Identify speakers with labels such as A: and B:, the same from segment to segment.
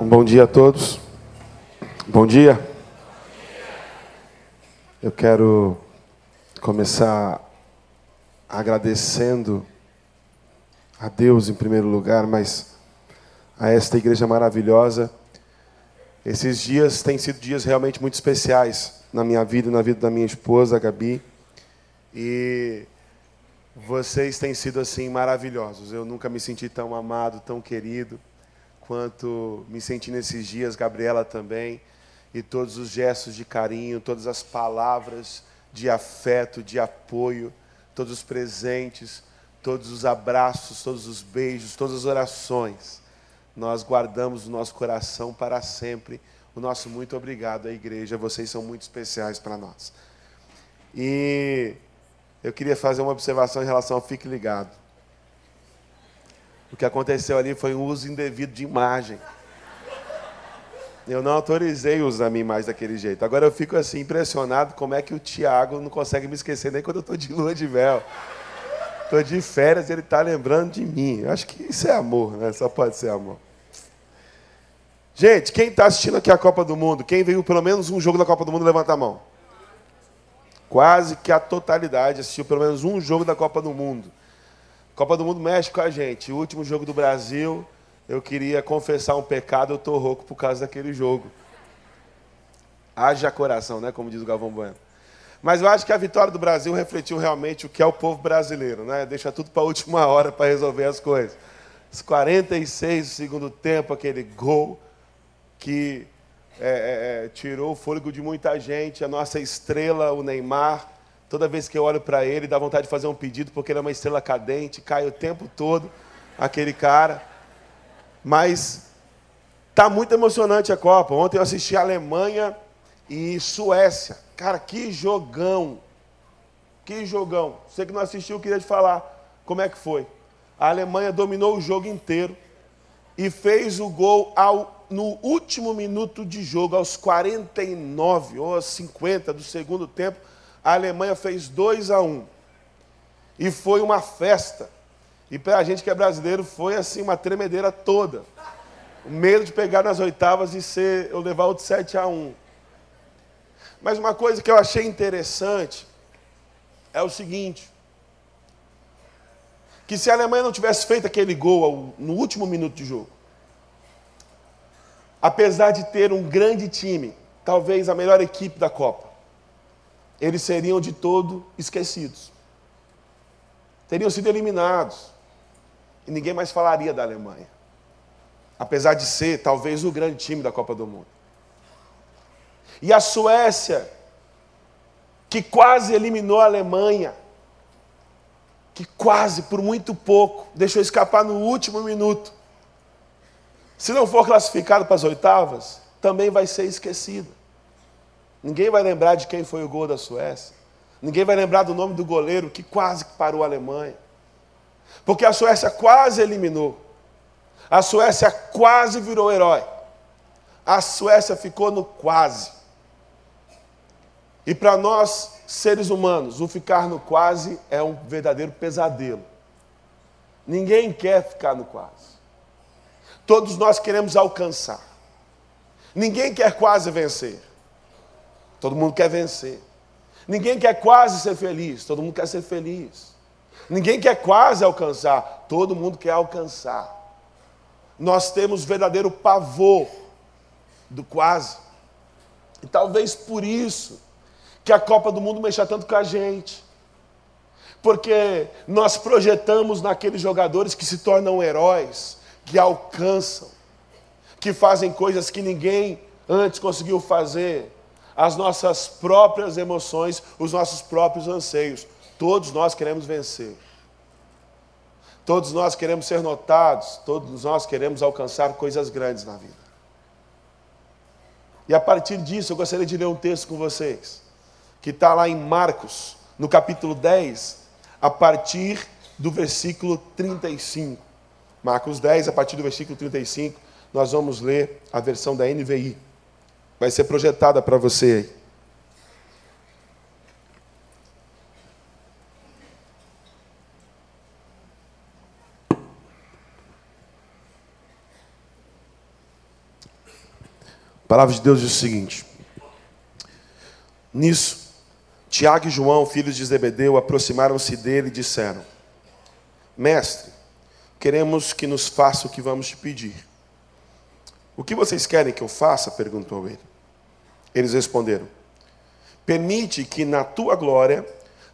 A: Um bom dia a todos. Bom dia. Eu quero começar agradecendo a Deus em primeiro lugar, mas a esta igreja maravilhosa. Esses dias têm sido dias realmente muito especiais na minha vida e na vida da minha esposa, a Gabi. E vocês têm sido assim maravilhosos. Eu nunca me senti tão amado, tão querido quanto me senti nesses dias, Gabriela também, e todos os gestos de carinho, todas as palavras de afeto, de apoio, todos os presentes, todos os abraços, todos os beijos, todas as orações. Nós guardamos no nosso coração para sempre o nosso muito obrigado à igreja. Vocês são muito especiais para nós. E eu queria fazer uma observação em relação ao Fique Ligado. O que aconteceu ali foi um uso indevido de imagem. Eu não autorizei usar minha imagem daquele jeito. Agora eu fico assim impressionado como é que o Tiago não consegue me esquecer nem quando eu estou de lua de véu. Estou de férias ele está lembrando de mim. Acho que isso é amor, né? Só pode ser amor. Gente, quem está assistindo aqui a Copa do Mundo, quem viu pelo menos um jogo da Copa do Mundo, levanta a mão. Quase que a totalidade assistiu pelo menos um jogo da Copa do Mundo. Copa do Mundo mexe com a gente. O último jogo do Brasil, eu queria confessar um pecado, eu estou rouco por causa daquele jogo. Haja coração, né? Como diz o Galvão Bueno. Mas eu acho que a vitória do Brasil refletiu realmente o que é o povo brasileiro, né? Deixa tudo para a última hora para resolver as coisas. Os 46 do segundo tempo, aquele gol que é, é, é, tirou o fôlego de muita gente, a nossa estrela, o Neymar, Toda vez que eu olho para ele, dá vontade de fazer um pedido, porque ele é uma estrela cadente, cai o tempo todo, aquele cara. Mas tá muito emocionante a Copa. Ontem eu assisti Alemanha e Suécia. Cara, que jogão! Que jogão! Você que não assistiu, queria te falar como é que foi. A Alemanha dominou o jogo inteiro e fez o gol ao, no último minuto de jogo, aos 49 ou aos 50 do segundo tempo a Alemanha fez 2 a 1. Um. E foi uma festa. E para a gente que é brasileiro foi assim uma tremedeira toda. O medo de pegar nas oitavas e ser eu levar o de 7 a 1. Mas uma coisa que eu achei interessante é o seguinte: que se a Alemanha não tivesse feito aquele gol no último minuto de jogo, apesar de ter um grande time, talvez a melhor equipe da Copa, eles seriam de todo esquecidos. Teriam sido eliminados. E ninguém mais falaria da Alemanha. Apesar de ser talvez o grande time da Copa do Mundo. E a Suécia, que quase eliminou a Alemanha, que quase, por muito pouco, deixou escapar no último minuto. Se não for classificado para as oitavas, também vai ser esquecido. Ninguém vai lembrar de quem foi o gol da Suécia. Ninguém vai lembrar do nome do goleiro que quase parou a Alemanha. Porque a Suécia quase eliminou. A Suécia quase virou herói. A Suécia ficou no quase. E para nós, seres humanos, o ficar no quase é um verdadeiro pesadelo. Ninguém quer ficar no quase. Todos nós queremos alcançar. Ninguém quer quase vencer. Todo mundo quer vencer. Ninguém quer quase ser feliz, todo mundo quer ser feliz. Ninguém quer quase alcançar, todo mundo quer alcançar. Nós temos verdadeiro pavor do quase. E talvez por isso que a Copa do Mundo mexa tanto com a gente. Porque nós projetamos naqueles jogadores que se tornam heróis, que alcançam, que fazem coisas que ninguém antes conseguiu fazer as nossas próprias emoções, os nossos próprios anseios. Todos nós queremos vencer. Todos nós queremos ser notados, todos nós queremos alcançar coisas grandes na vida. E a partir disso, eu gostaria de ler um texto com vocês, que está lá em Marcos, no capítulo 10, a partir do versículo 35. Marcos 10, a partir do versículo 35, nós vamos ler a versão da NVI vai ser projetada para você aí. palavra de Deus diz o seguinte: Nisso, Tiago e João, filhos de Zebedeu, aproximaram-se dele e disseram: Mestre, queremos que nos faça o que vamos te pedir. O que vocês querem que eu faça? perguntou ele. Eles responderam: Permite que na tua glória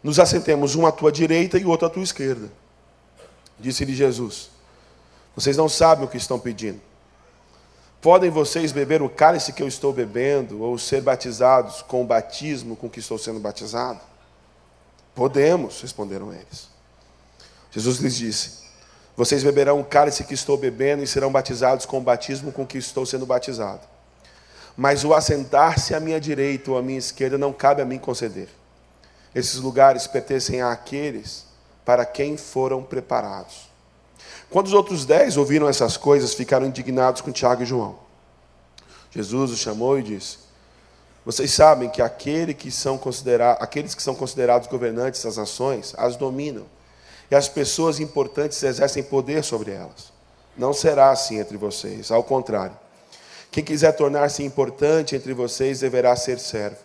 A: nos assentemos um à tua direita e outro à tua esquerda. Disse-lhe Jesus: Vocês não sabem o que estão pedindo. Podem vocês beber o cálice que eu estou bebendo, ou ser batizados com o batismo com que estou sendo batizado? Podemos, responderam eles. Jesus lhes disse: Vocês beberão o cálice que estou bebendo e serão batizados com o batismo com que estou sendo batizado. Mas o assentar-se à minha direita ou à minha esquerda não cabe a mim conceder. Esses lugares pertencem àqueles para quem foram preparados. Quando os outros dez ouviram essas coisas, ficaram indignados com Tiago e João. Jesus os chamou e disse: Vocês sabem que aquele que são aqueles que são considerados governantes das nações as dominam, e as pessoas importantes exercem poder sobre elas. Não será assim entre vocês, ao contrário. Quem quiser tornar-se importante entre vocês deverá ser servo,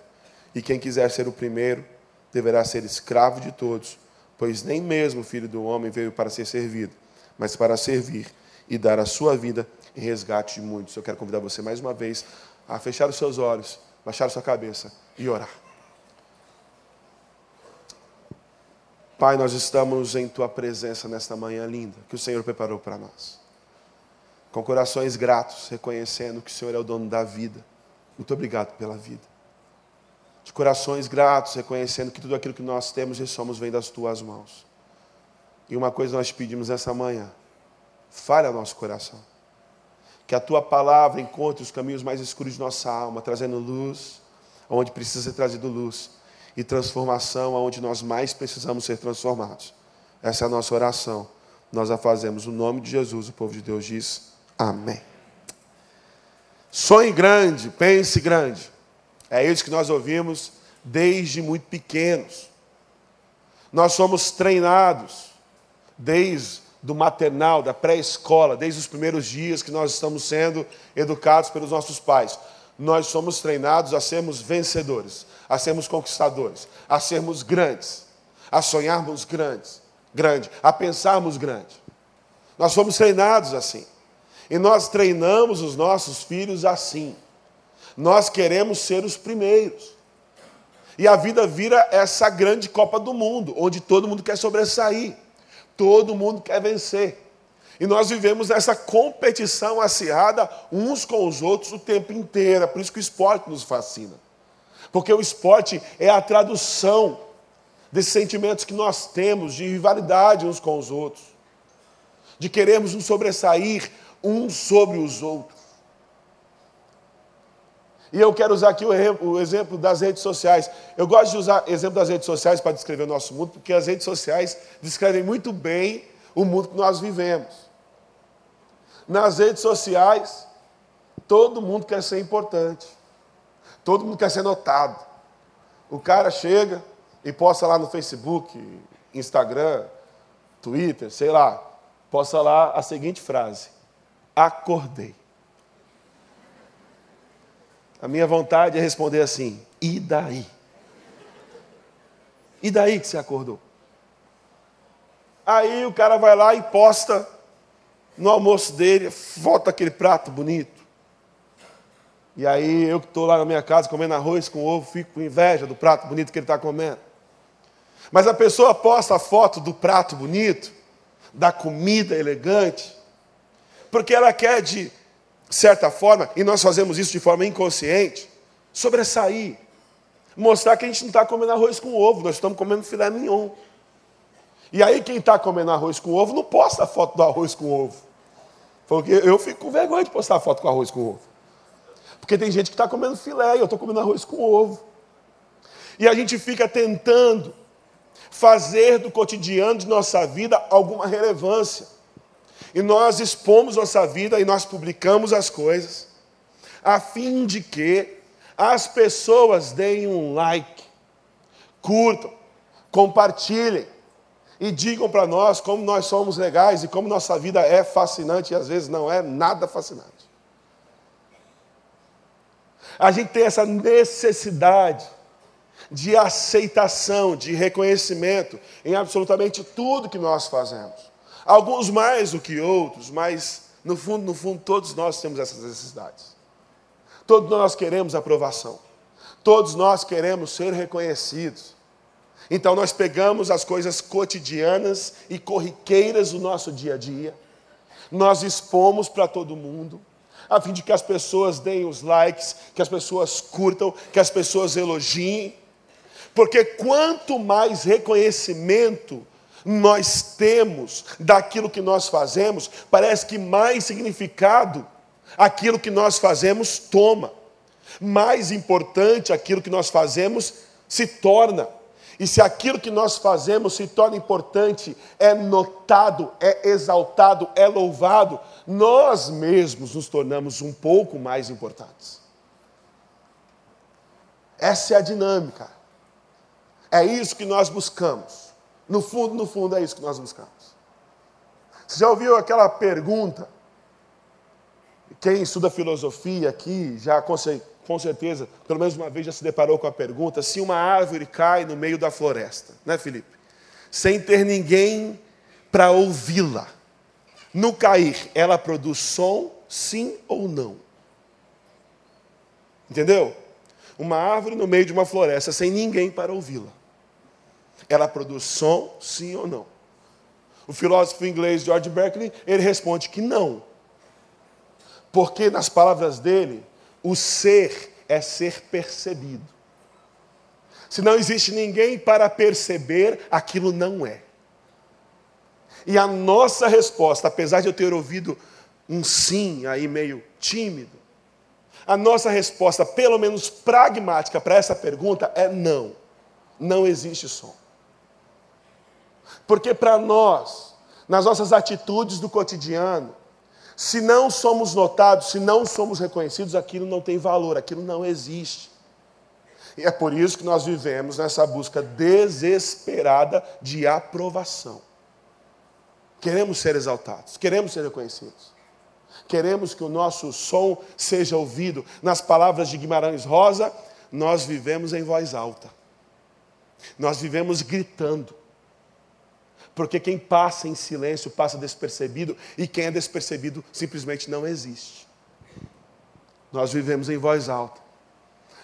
A: e quem quiser ser o primeiro deverá ser escravo de todos, pois nem mesmo o filho do homem veio para ser servido mas para servir e dar a sua vida em resgate de muitos. Eu quero convidar você mais uma vez a fechar os seus olhos, baixar a sua cabeça e orar. Pai, nós estamos em tua presença nesta manhã linda que o Senhor preparou para nós. Com corações gratos, reconhecendo que o Senhor é o dono da vida. Muito obrigado pela vida. De corações gratos, reconhecendo que tudo aquilo que nós temos e somos vem das tuas mãos. E uma coisa nós pedimos essa manhã: fale ao nosso coração. Que a tua palavra encontre os caminhos mais escuros de nossa alma, trazendo luz onde precisa ser trazido luz e transformação aonde nós mais precisamos ser transformados. Essa é a nossa oração. Nós a fazemos no nome de Jesus. O povo de Deus diz: Amém. Sonhe grande, pense grande. É isso que nós ouvimos desde muito pequenos. Nós somos treinados desde do maternal, da pré-escola, desde os primeiros dias que nós estamos sendo educados pelos nossos pais. Nós somos treinados a sermos vencedores, a sermos conquistadores, a sermos grandes, a sonharmos grandes, grande, a pensarmos grande. Nós fomos treinados assim. E nós treinamos os nossos filhos assim. Nós queremos ser os primeiros. E a vida vira essa grande Copa do Mundo, onde todo mundo quer sobressair. Todo mundo quer vencer. E nós vivemos essa competição acirrada uns com os outros o tempo inteiro. É por isso que o esporte nos fascina. Porque o esporte é a tradução desses sentimentos que nós temos de rivalidade uns com os outros, de queremos nos sobressair uns sobre os outros. E eu quero usar aqui o exemplo das redes sociais. Eu gosto de usar exemplo das redes sociais para descrever o nosso mundo, porque as redes sociais descrevem muito bem o mundo que nós vivemos. Nas redes sociais, todo mundo quer ser importante. Todo mundo quer ser notado. O cara chega e posta lá no Facebook, Instagram, Twitter, sei lá, posta lá a seguinte frase: Acordei. A minha vontade é responder assim: e daí? E daí que você acordou? Aí o cara vai lá e posta no almoço dele, foto aquele prato bonito. E aí eu que estou lá na minha casa comendo arroz com ovo, fico com inveja do prato bonito que ele está comendo. Mas a pessoa posta a foto do prato bonito, da comida elegante, porque ela quer de certa forma, e nós fazemos isso de forma inconsciente, sobressair. Mostrar que a gente não está comendo arroz com ovo, nós estamos comendo filé mignon. E aí quem está comendo arroz com ovo não posta a foto do arroz com ovo. Porque eu fico com vergonha de postar a foto com arroz com ovo. Porque tem gente que está comendo filé e eu estou comendo arroz com ovo. E a gente fica tentando fazer do cotidiano de nossa vida alguma relevância. E nós expomos nossa vida e nós publicamos as coisas, a fim de que as pessoas deem um like, curtam, compartilhem e digam para nós como nós somos legais e como nossa vida é fascinante e às vezes não é nada fascinante. A gente tem essa necessidade de aceitação, de reconhecimento em absolutamente tudo que nós fazemos. Alguns mais do que outros, mas no fundo, no fundo, todos nós temos essas necessidades. Todos nós queremos aprovação. Todos nós queremos ser reconhecidos. Então nós pegamos as coisas cotidianas e corriqueiras do nosso dia a dia, nós expomos para todo mundo, a fim de que as pessoas deem os likes, que as pessoas curtam, que as pessoas elogiem, porque quanto mais reconhecimento nós temos daquilo que nós fazemos, parece que mais significado aquilo que nós fazemos toma. Mais importante aquilo que nós fazemos se torna. E se aquilo que nós fazemos se torna importante, é notado, é exaltado, é louvado, nós mesmos nos tornamos um pouco mais importantes. Essa é a dinâmica. É isso que nós buscamos. No fundo, no fundo, é isso que nós buscamos. Você já ouviu aquela pergunta? Quem estuda filosofia aqui já com certeza, pelo menos uma vez já se deparou com a pergunta: se uma árvore cai no meio da floresta, né, Felipe? Sem ter ninguém para ouvi-la, no cair, ela produz som, sim ou não? Entendeu? Uma árvore no meio de uma floresta, sem ninguém para ouvi-la. Ela produz som, sim ou não? O filósofo inglês George Berkeley, ele responde que não. Porque nas palavras dele, o ser é ser percebido. Se não existe ninguém para perceber, aquilo não é. E a nossa resposta, apesar de eu ter ouvido um sim aí meio tímido, a nossa resposta, pelo menos pragmática, para essa pergunta é não. Não existe som. Porque para nós, nas nossas atitudes do cotidiano, se não somos notados, se não somos reconhecidos, aquilo não tem valor, aquilo não existe. E é por isso que nós vivemos nessa busca desesperada de aprovação. Queremos ser exaltados, queremos ser reconhecidos. Queremos que o nosso som seja ouvido. Nas palavras de Guimarães Rosa, nós vivemos em voz alta. Nós vivemos gritando. Porque quem passa em silêncio passa despercebido, e quem é despercebido simplesmente não existe. Nós vivemos em voz alta,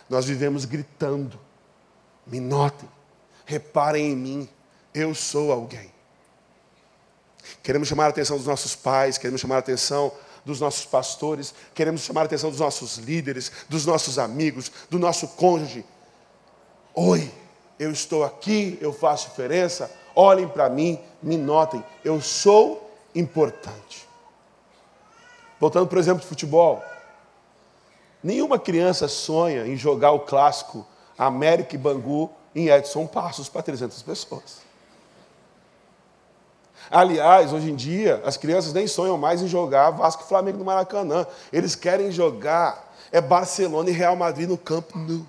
A: nós vivemos gritando. Me notem, reparem em mim, eu sou alguém. Queremos chamar a atenção dos nossos pais, queremos chamar a atenção dos nossos pastores, queremos chamar a atenção dos nossos líderes, dos nossos amigos, do nosso cônjuge. Oi, eu estou aqui, eu faço diferença olhem para mim, me notem, eu sou importante. Voltando, por exemplo, de futebol. Nenhuma criança sonha em jogar o clássico América e Bangu em Edson Passos para 300 pessoas. Aliás, hoje em dia, as crianças nem sonham mais em jogar Vasco e Flamengo no Maracanã. Eles querem jogar é Barcelona e Real Madrid no Campo Nou.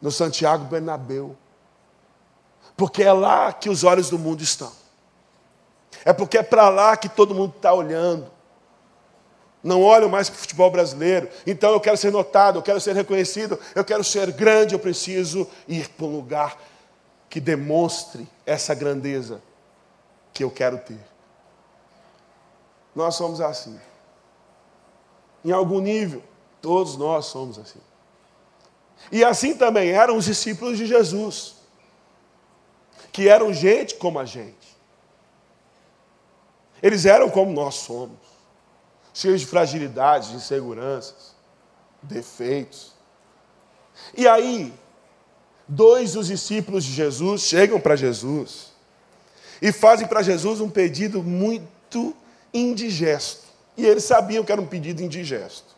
A: No Santiago Bernabéu porque é lá que os olhos do mundo estão. É porque é para lá que todo mundo está olhando. Não olho mais para o futebol brasileiro. Então eu quero ser notado, eu quero ser reconhecido, eu quero ser grande, eu preciso ir para um lugar que demonstre essa grandeza que eu quero ter. Nós somos assim. Em algum nível, todos nós somos assim. E assim também eram os discípulos de Jesus que eram gente como a gente. Eles eram como nós somos, cheios de fragilidades, de inseguranças, defeitos. E aí, dois dos discípulos de Jesus chegam para Jesus e fazem para Jesus um pedido muito indigesto. E eles sabiam que era um pedido indigesto.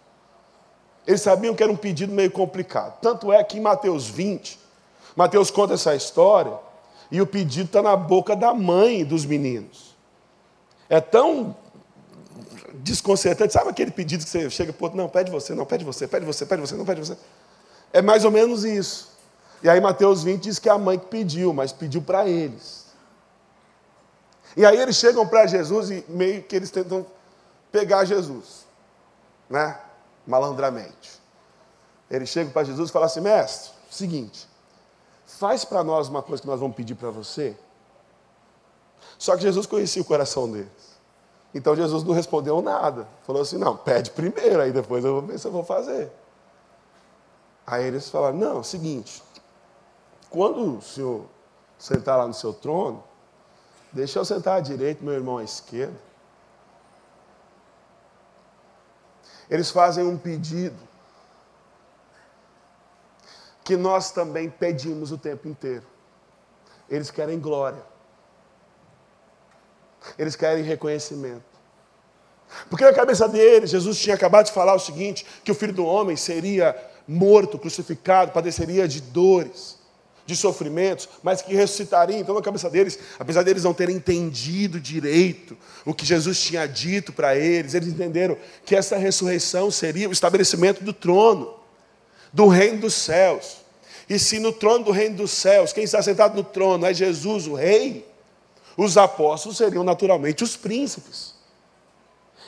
A: Eles sabiam que era um pedido meio complicado. Tanto é que em Mateus 20, Mateus conta essa história e o pedido está na boca da mãe dos meninos. É tão desconcertante. Sabe aquele pedido que você chega para outro, não, pede você, não, pede você, pede você, pede você, não, pede você. É mais ou menos isso. E aí Mateus 20 diz que é a mãe que pediu, mas pediu para eles. E aí eles chegam para Jesus e meio que eles tentam pegar Jesus. Né? malandramente. Ele chega para Jesus e fala assim: Mestre, seguinte, faz para nós uma coisa que nós vamos pedir para você. Só que Jesus conhecia o coração deles. Então Jesus não respondeu nada. Falou assim: Não, pede primeiro, aí depois eu vou ver se eu vou fazer. Aí eles falaram: Não, é seguinte, quando o senhor sentar lá no seu trono, deixa eu sentar à direita, meu irmão à esquerda. Eles fazem um pedido que nós também pedimos o tempo inteiro. Eles querem glória. Eles querem reconhecimento. Porque na cabeça deles, Jesus tinha acabado de falar o seguinte: que o filho do homem seria morto, crucificado, padeceria de dores, de sofrimentos, mas que ressuscitaria. Então, na cabeça deles, apesar deles não terem entendido direito o que Jesus tinha dito para eles, eles entenderam que essa ressurreição seria o estabelecimento do trono, do reino dos céus. E se no trono do reino dos céus, quem está sentado no trono é Jesus, o rei, os apóstolos seriam naturalmente os príncipes.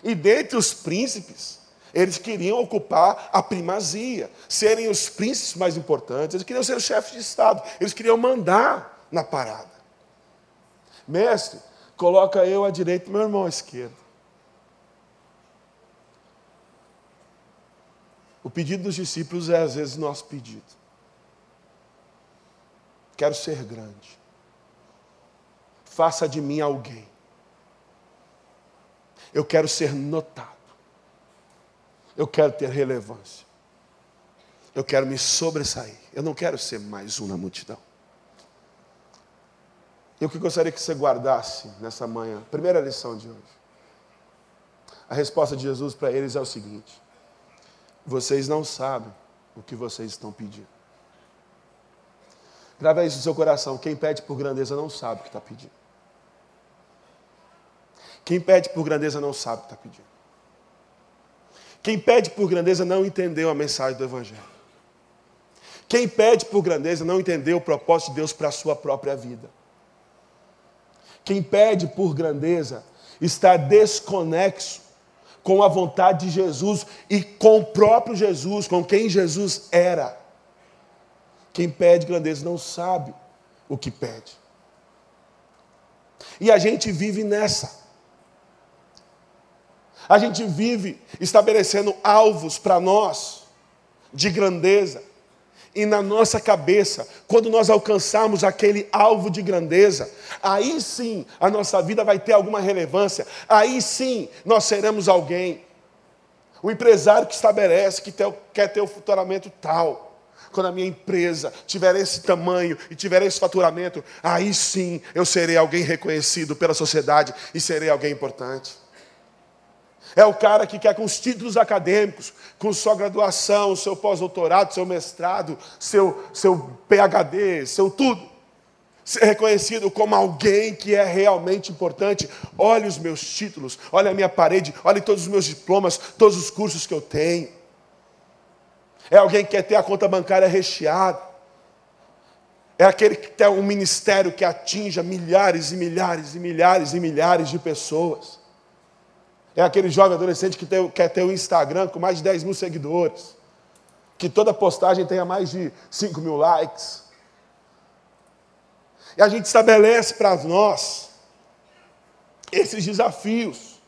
A: E dentre os príncipes, eles queriam ocupar a primazia, serem os príncipes mais importantes, eles queriam ser os chefes de Estado, eles queriam mandar na parada. Mestre, coloca eu à direita e meu irmão à esquerda. O pedido dos discípulos é às vezes nosso pedido. Quero ser grande. Faça de mim alguém. Eu quero ser notado. Eu quero ter relevância. Eu quero me sobressair. Eu não quero ser mais um na multidão. E o que gostaria que você guardasse nessa manhã, primeira lição de hoje. A resposta de Jesus para eles é o seguinte: vocês não sabem o que vocês estão pedindo. Grava isso no seu coração. Quem pede por grandeza não sabe o que está pedindo. Quem pede por grandeza não sabe o que está pedindo. Quem pede por grandeza não entendeu a mensagem do Evangelho. Quem pede por grandeza não entendeu o propósito de Deus para a sua própria vida. Quem pede por grandeza está desconexo com a vontade de Jesus e com o próprio Jesus, com quem Jesus era. Quem pede grandeza não sabe o que pede. E a gente vive nessa. A gente vive estabelecendo alvos para nós de grandeza. E na nossa cabeça, quando nós alcançarmos aquele alvo de grandeza, aí sim a nossa vida vai ter alguma relevância, aí sim nós seremos alguém. O empresário que estabelece que quer ter o faturamento tal quando a minha empresa tiver esse tamanho e tiver esse faturamento, aí sim eu serei alguém reconhecido pela sociedade e serei alguém importante. É o cara que quer com os títulos acadêmicos, com sua graduação, seu pós-doutorado, seu mestrado, seu, seu PhD, seu tudo. Ser reconhecido como alguém que é realmente importante. Olhe os meus títulos, olhe a minha parede, olhe todos os meus diplomas, todos os cursos que eu tenho. É alguém que quer ter a conta bancária recheada. É aquele que tem um ministério que atinja milhares e milhares e milhares e milhares de pessoas. É aquele jovem adolescente que tem, quer ter um Instagram com mais de 10 mil seguidores. Que toda postagem tenha mais de 5 mil likes. E a gente estabelece para nós esses desafios,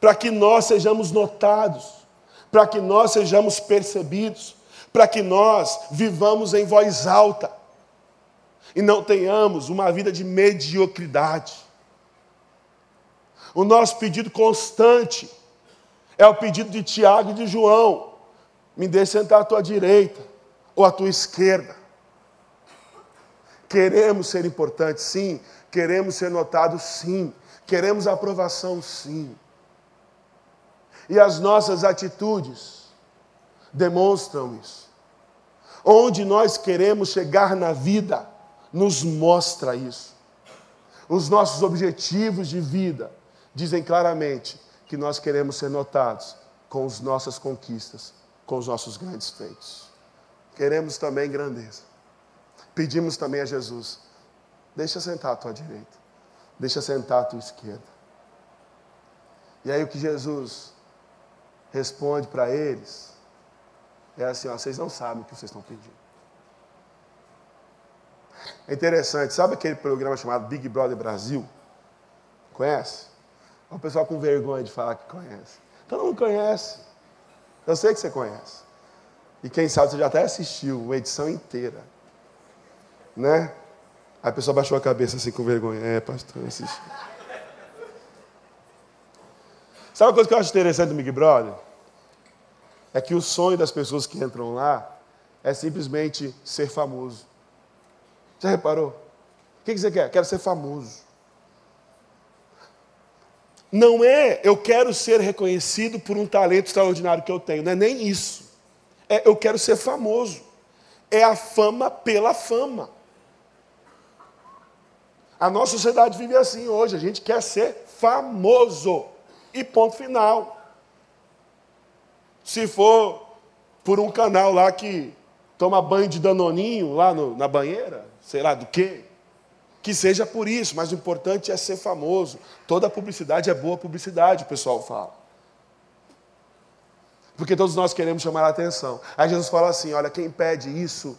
A: para que nós sejamos notados para que nós sejamos percebidos, para que nós vivamos em voz alta e não tenhamos uma vida de mediocridade. O nosso pedido constante é o pedido de Tiago e de João: me dê sentar à tua direita ou à tua esquerda. Queremos ser importantes, sim. Queremos ser notados, sim. Queremos aprovação, sim. E as nossas atitudes demonstram isso. Onde nós queremos chegar na vida, nos mostra isso. Os nossos objetivos de vida dizem claramente que nós queremos ser notados com as nossas conquistas, com os nossos grandes feitos. Queremos também grandeza. Pedimos também a Jesus: deixa sentar à tua direita, deixa sentar à tua esquerda. E aí o que Jesus responde para eles é assim: ó, vocês não sabem o que vocês estão pedindo. É interessante, sabe aquele programa chamado Big Brother Brasil? Conhece? O pessoal com vergonha de falar que conhece. Todo mundo conhece. Eu sei que você conhece. E quem sabe você já até assistiu uma edição inteira. Né? Aí a pessoa baixou a cabeça assim com vergonha. É, pastor, assisti. Sabe uma coisa que eu acho interessante do Big Brother? É que o sonho das pessoas que entram lá é simplesmente ser famoso. Já reparou? O que você quer? Quero ser famoso. Não é eu quero ser reconhecido por um talento extraordinário que eu tenho, não é nem isso. É eu quero ser famoso. É a fama pela fama. A nossa sociedade vive assim hoje, a gente quer ser famoso. E ponto final. Se for por um canal lá que toma banho de danoninho lá no, na banheira, sei lá do quê. Que seja por isso, mas o importante é ser famoso. Toda publicidade é boa publicidade, o pessoal fala. Porque todos nós queremos chamar a atenção. Aí Jesus fala assim: olha, quem pede isso,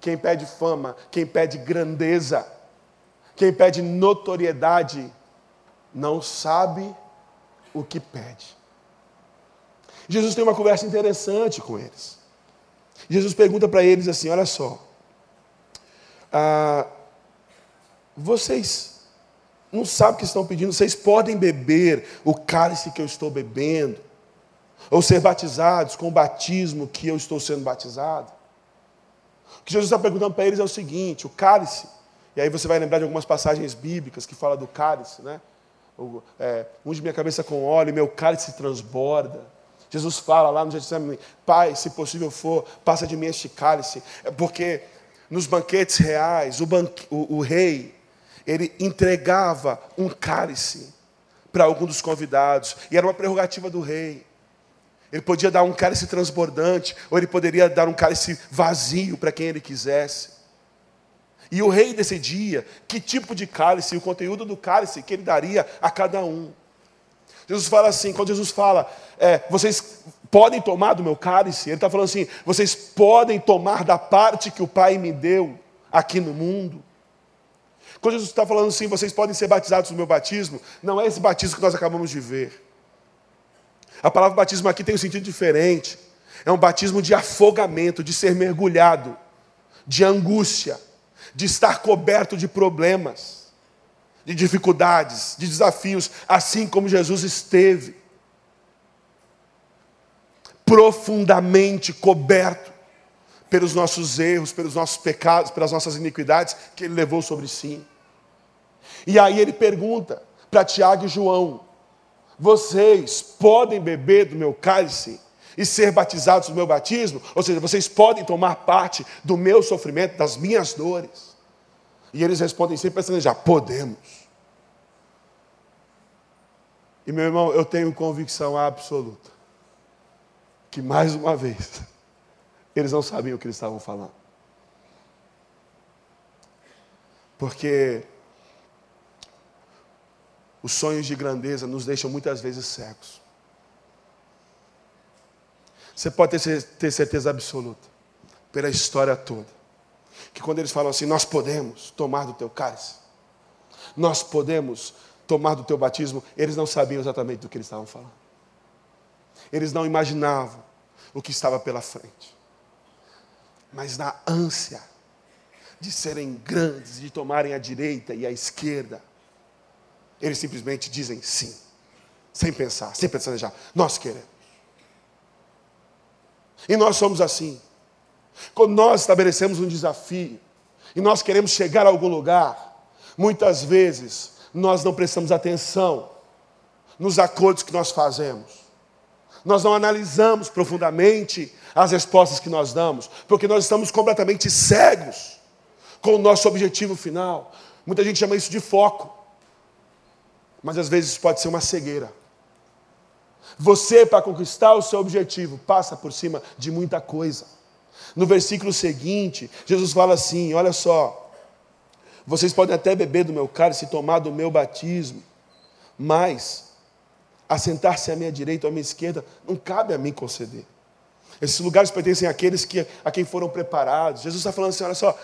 A: quem pede fama, quem pede grandeza, quem pede notoriedade, não sabe o que pede. Jesus tem uma conversa interessante com eles. Jesus pergunta para eles assim: olha só, ah, vocês não sabem o que estão pedindo, vocês podem beber o cálice que eu estou bebendo, ou ser batizados com o batismo que eu estou sendo batizado. O que Jesus está perguntando para eles é o seguinte: o cálice, e aí você vai lembrar de algumas passagens bíblicas que fala do cálice, né? É, unge minha cabeça com óleo, meu cálice transborda. Jesus fala lá no Getsemane, Pai, se possível for, passa de mim este cálice, porque nos banquetes reais, o, banque, o, o rei, ele entregava um cálice para algum dos convidados, e era uma prerrogativa do rei. Ele podia dar um cálice transbordante, ou ele poderia dar um cálice vazio para quem ele quisesse. E o rei decidia que tipo de cálice, o conteúdo do cálice que ele daria a cada um. Jesus fala assim, quando Jesus fala, é, vocês podem tomar do meu cálice, ele está falando assim: vocês podem tomar da parte que o Pai me deu aqui no mundo. Quando Jesus está falando assim, vocês podem ser batizados no meu batismo, não é esse batismo que nós acabamos de ver. A palavra batismo aqui tem um sentido diferente. É um batismo de afogamento, de ser mergulhado, de angústia, de estar coberto de problemas, de dificuldades, de desafios, assim como Jesus esteve profundamente coberto pelos nossos erros, pelos nossos pecados, pelas nossas iniquidades que ele levou sobre si. E aí ele pergunta para Tiago e João: Vocês podem beber do meu cálice e ser batizados do meu batismo? Ou seja, vocês podem tomar parte do meu sofrimento, das minhas dores? E eles respondem sempre pensando já: Podemos. E meu irmão, eu tenho convicção absoluta que mais uma vez eles não sabiam o que eles estavam falando. Porque os sonhos de grandeza nos deixam muitas vezes cegos. Você pode ter certeza absoluta, pela história toda, que quando eles falam assim, nós podemos tomar do teu cálice, nós podemos tomar do teu batismo, eles não sabiam exatamente do que eles estavam falando. Eles não imaginavam o que estava pela frente. Mas na ânsia de serem grandes, de tomarem a direita e a esquerda, eles simplesmente dizem sim, sem pensar, sem já. Nós queremos. E nós somos assim. Quando nós estabelecemos um desafio e nós queremos chegar a algum lugar, muitas vezes nós não prestamos atenção nos acordos que nós fazemos nós não analisamos profundamente as respostas que nós damos, porque nós estamos completamente cegos com o nosso objetivo final. Muita gente chama isso de foco, mas às vezes pode ser uma cegueira. Você, para conquistar o seu objetivo, passa por cima de muita coisa. No versículo seguinte, Jesus fala assim: Olha só, vocês podem até beber do meu cálice e tomar do meu batismo, mas assentar-se à minha direita ou à minha esquerda, não cabe a mim conceder. Esses lugares pertencem àqueles que, a quem foram preparados. Jesus está falando assim: olha só,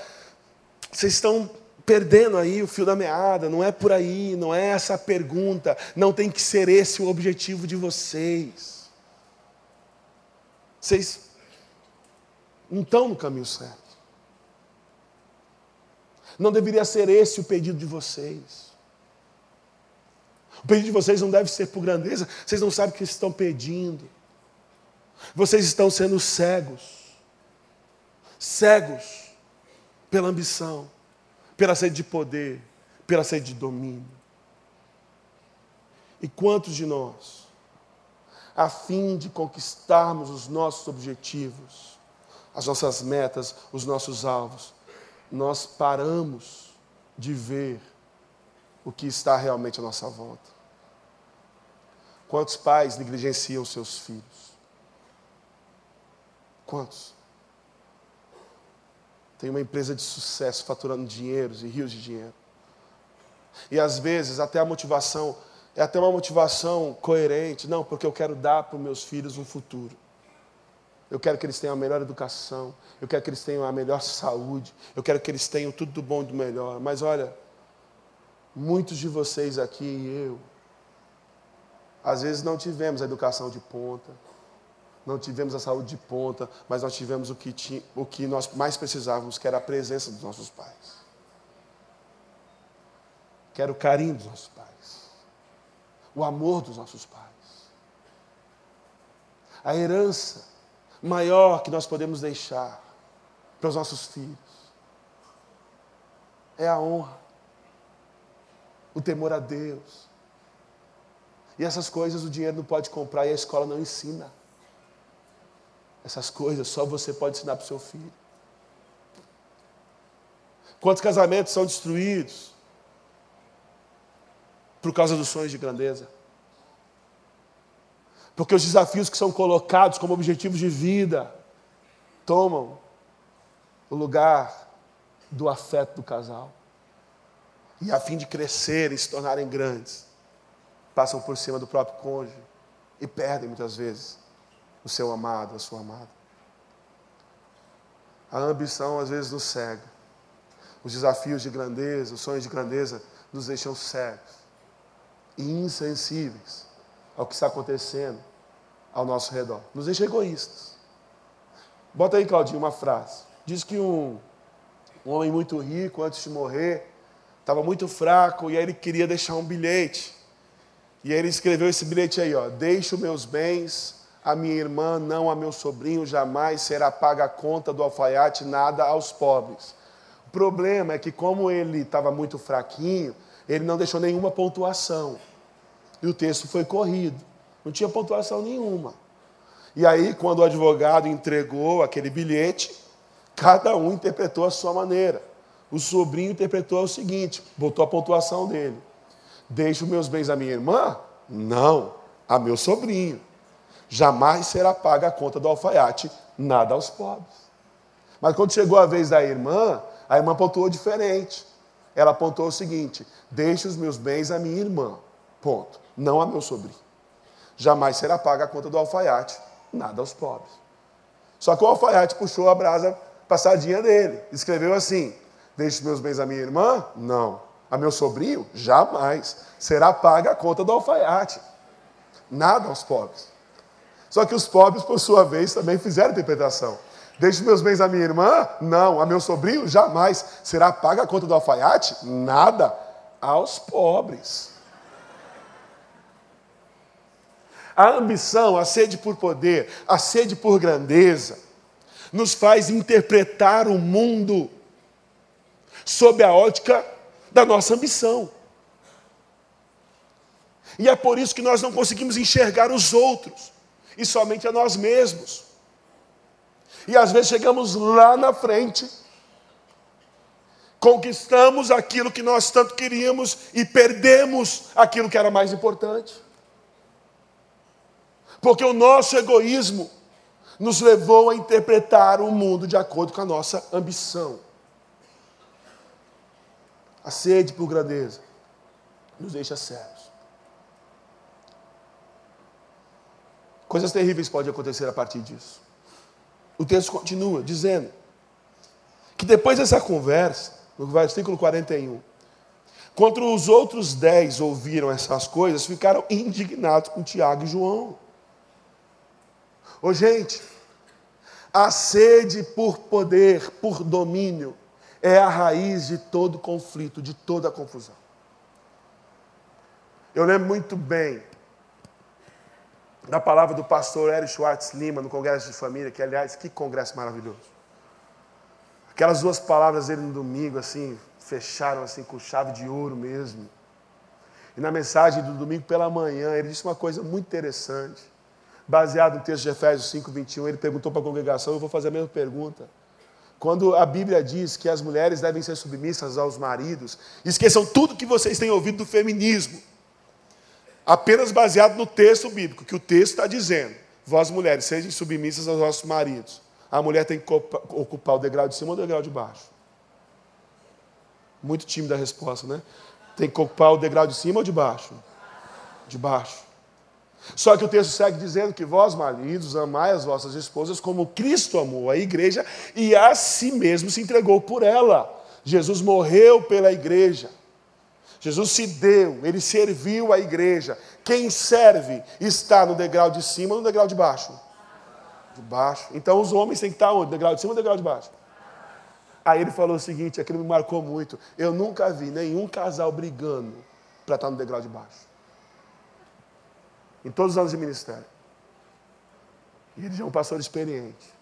A: vocês estão perdendo aí o fio da meada, não é por aí, não é essa a pergunta, não tem que ser esse o objetivo de vocês. Vocês não estão no caminho certo. Não deveria ser esse o pedido de vocês. O pedido de vocês não deve ser por grandeza, vocês não sabem o que estão pedindo. Vocês estão sendo cegos. Cegos pela ambição, pela sede de poder, pela sede de domínio. E quantos de nós, a fim de conquistarmos os nossos objetivos, as nossas metas, os nossos alvos, nós paramos de ver o que está realmente à nossa volta. Quantos pais negligenciam seus filhos? Quantos? Tem uma empresa de sucesso faturando dinheiros e rios de dinheiro. E às vezes até a motivação é até uma motivação coerente. Não, porque eu quero dar para os meus filhos um futuro. Eu quero que eles tenham a melhor educação. Eu quero que eles tenham a melhor saúde. Eu quero que eles tenham tudo do bom e do melhor. Mas olha, muitos de vocês aqui e eu, às vezes não tivemos a educação de ponta, não tivemos a saúde de ponta, mas nós tivemos o que, tinha, o que nós mais precisávamos, que era a presença dos nossos pais. Que era o carinho dos nossos pais. O amor dos nossos pais. A herança maior que nós podemos deixar para os nossos filhos é a honra, o temor a Deus. E essas coisas o dinheiro não pode comprar e a escola não ensina. Essas coisas só você pode ensinar para o seu filho. Quantos casamentos são destruídos por causa dos sonhos de grandeza? Porque os desafios que são colocados como objetivos de vida tomam o lugar do afeto do casal. E a fim de crescerem, se tornarem grandes, passam por cima do próprio cônjuge e perdem muitas vezes o seu amado, a sua amada. A ambição às vezes nos cega. Os desafios de grandeza, os sonhos de grandeza nos deixam cegos e insensíveis ao que está acontecendo ao nosso redor. Nos deixa egoístas. Bota aí, Claudinho, uma frase. Diz que um, um homem muito rico, antes de morrer, estava muito fraco e aí ele queria deixar um bilhete. E aí ele escreveu esse bilhete aí, ó. Deixo meus bens a minha irmã, não a meu sobrinho, jamais será paga a conta do alfaiate, nada aos pobres. O problema é que, como ele estava muito fraquinho, ele não deixou nenhuma pontuação. E o texto foi corrido. Não tinha pontuação nenhuma. E aí, quando o advogado entregou aquele bilhete, cada um interpretou a sua maneira. O sobrinho interpretou o seguinte: botou a pontuação dele. Deixo meus bens à minha irmã? Não, a meu sobrinho. Jamais será paga a conta do alfaiate, nada aos pobres. Mas quando chegou a vez da irmã, a irmã pontuou diferente. Ela apontou o seguinte: deixe os meus bens à minha irmã. Ponto. Não a meu sobrinho. Jamais será paga a conta do alfaiate, nada aos pobres. Só que o alfaiate puxou a brasa passadinha dele. Escreveu assim: Deixe os meus bens à minha irmã? Não. A meu sobrinho? Jamais. Será paga a conta do alfaiate. Nada aos pobres. Só que os pobres, por sua vez, também fizeram interpretação. Deixe meus bens à minha irmã? Não. A meu sobrinho? Jamais. Será paga a conta do alfaiate? Nada. Aos pobres. A ambição, a sede por poder, a sede por grandeza, nos faz interpretar o mundo sob a ótica da nossa ambição. E é por isso que nós não conseguimos enxergar os outros, e somente a nós mesmos. E às vezes chegamos lá na frente, conquistamos aquilo que nós tanto queríamos e perdemos aquilo que era mais importante. Porque o nosso egoísmo nos levou a interpretar o mundo de acordo com a nossa ambição. A sede por grandeza nos deixa cegos. Coisas terríveis podem acontecer a partir disso. O texto continua dizendo que depois dessa conversa, no versículo 41, quando os outros dez ouviram essas coisas, ficaram indignados com Tiago e João. Ô gente, a sede por poder, por domínio, é a raiz de todo conflito, de toda confusão. Eu lembro muito bem da palavra do pastor Eric Schwartz Lima no Congresso de Família, que aliás, que congresso maravilhoso. Aquelas duas palavras dele no domingo, assim, fecharam assim com chave de ouro mesmo. E na mensagem do domingo pela manhã, ele disse uma coisa muito interessante. Baseado no texto de Efésios 5, 21, ele perguntou para a congregação, eu vou fazer a mesma pergunta. Quando a Bíblia diz que as mulheres devem ser submissas aos maridos, esqueçam tudo que vocês têm ouvido do feminismo. Apenas baseado no texto bíblico, que o texto está dizendo. Vós, mulheres, sejam submissas aos vossos maridos. A mulher tem que ocupar o degrau de cima ou o degrau de baixo? Muito tímida a resposta, né? Tem que ocupar o degrau de cima ou de baixo? De baixo. Só que o texto segue dizendo que vós, maridos, amai as vossas esposas como Cristo amou a igreja e a si mesmo se entregou por ela. Jesus morreu pela igreja. Jesus se deu, ele serviu a igreja. Quem serve está no degrau de cima ou no degrau de baixo? De baixo. Então os homens têm que estar onde? Degrau de cima ou degrau de baixo? Aí ele falou o seguinte, aquilo me marcou muito. Eu nunca vi nenhum casal brigando para estar no degrau de baixo. Em todos os anos de ministério. E ele já é um pastor experiente.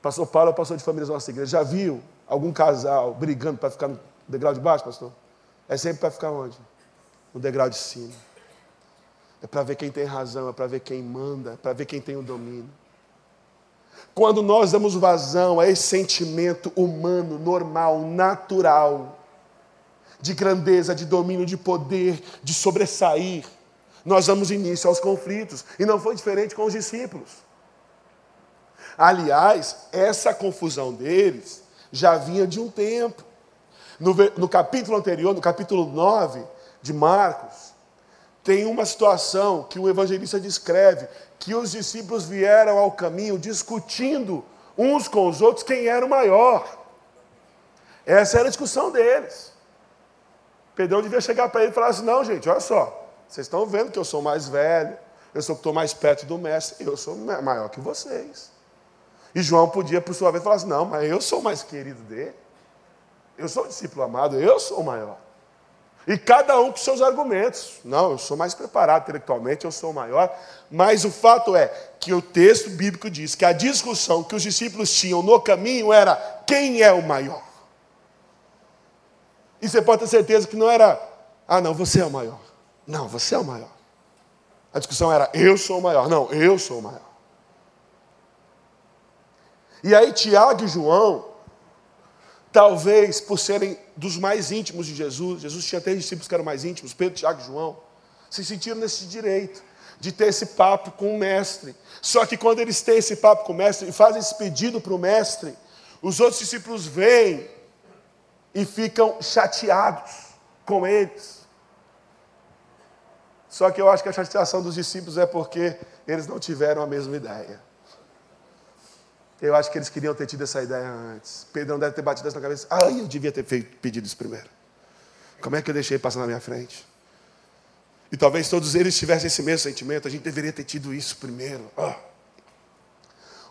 A: Pastor Paulo é pastor de famílias da nossa igreja. Já viu algum casal brigando para ficar no degrau de baixo, pastor? É sempre para ficar onde? No degrau de cima. É para ver quem tem razão, é para ver quem manda, é para ver quem tem o domínio. Quando nós damos vazão a esse sentimento humano, normal, natural, de grandeza, de domínio, de poder, de sobressair, nós damos início aos conflitos. E não foi diferente com os discípulos. Aliás, essa confusão deles já vinha de um tempo. No, no, capítulo anterior, no capítulo 9 de Marcos, tem uma situação que o evangelista descreve, que os discípulos vieram ao caminho discutindo uns com os outros quem era o maior. Essa era a discussão deles. Pedrão devia chegar para ele e falar assim: não, gente, olha só, vocês estão vendo que eu sou mais velho, eu sou que estou mais perto do mestre, eu sou maior que vocês. E João podia, por sua vez, falar assim: não, mas eu sou mais querido dele. Eu sou discípulo amado, eu sou o maior. E cada um com seus argumentos. Não, eu sou mais preparado intelectualmente, eu sou o maior. Mas o fato é que o texto bíblico diz que a discussão que os discípulos tinham no caminho era quem é o maior. E você pode ter certeza que não era, ah, não, você é o maior. Não, você é o maior. A discussão era, eu sou o maior. Não, eu sou o maior. E aí, Tiago e João, talvez por serem dos mais íntimos de Jesus, Jesus tinha três discípulos que eram mais íntimos, Pedro, Tiago e João, se sentiram nesse direito de ter esse papo com o mestre. Só que quando eles têm esse papo com o mestre e fazem esse pedido para o mestre, os outros discípulos vêm e ficam chateados com eles. Só que eu acho que a chateação dos discípulos é porque eles não tiveram a mesma ideia. Eu acho que eles queriam ter tido essa ideia antes. Pedro não deve ter batido essa na cabeça. Ai, eu devia ter feito, pedido isso primeiro. Como é que eu deixei passar na minha frente? E talvez todos eles tivessem esse mesmo sentimento. A gente deveria ter tido isso primeiro. Ah.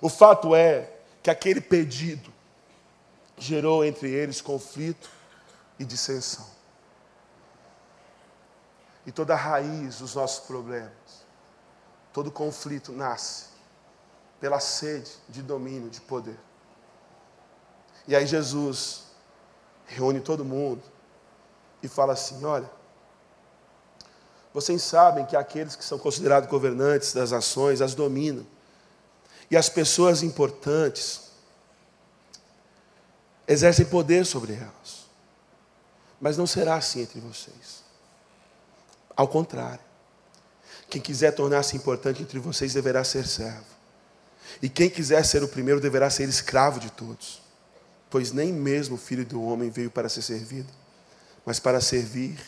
A: O fato é que aquele pedido gerou entre eles conflito e dissensão. E toda a raiz dos nossos problemas, todo conflito nasce pela sede de domínio, de poder. E aí Jesus reúne todo mundo e fala assim: olha, vocês sabem que aqueles que são considerados governantes das nações as dominam. E as pessoas importantes exercem poder sobre elas. Mas não será assim entre vocês. Ao contrário. Quem quiser tornar-se importante entre vocês deverá ser servo. E quem quiser ser o primeiro deverá ser escravo de todos. Pois nem mesmo o filho do homem veio para ser servido, mas para servir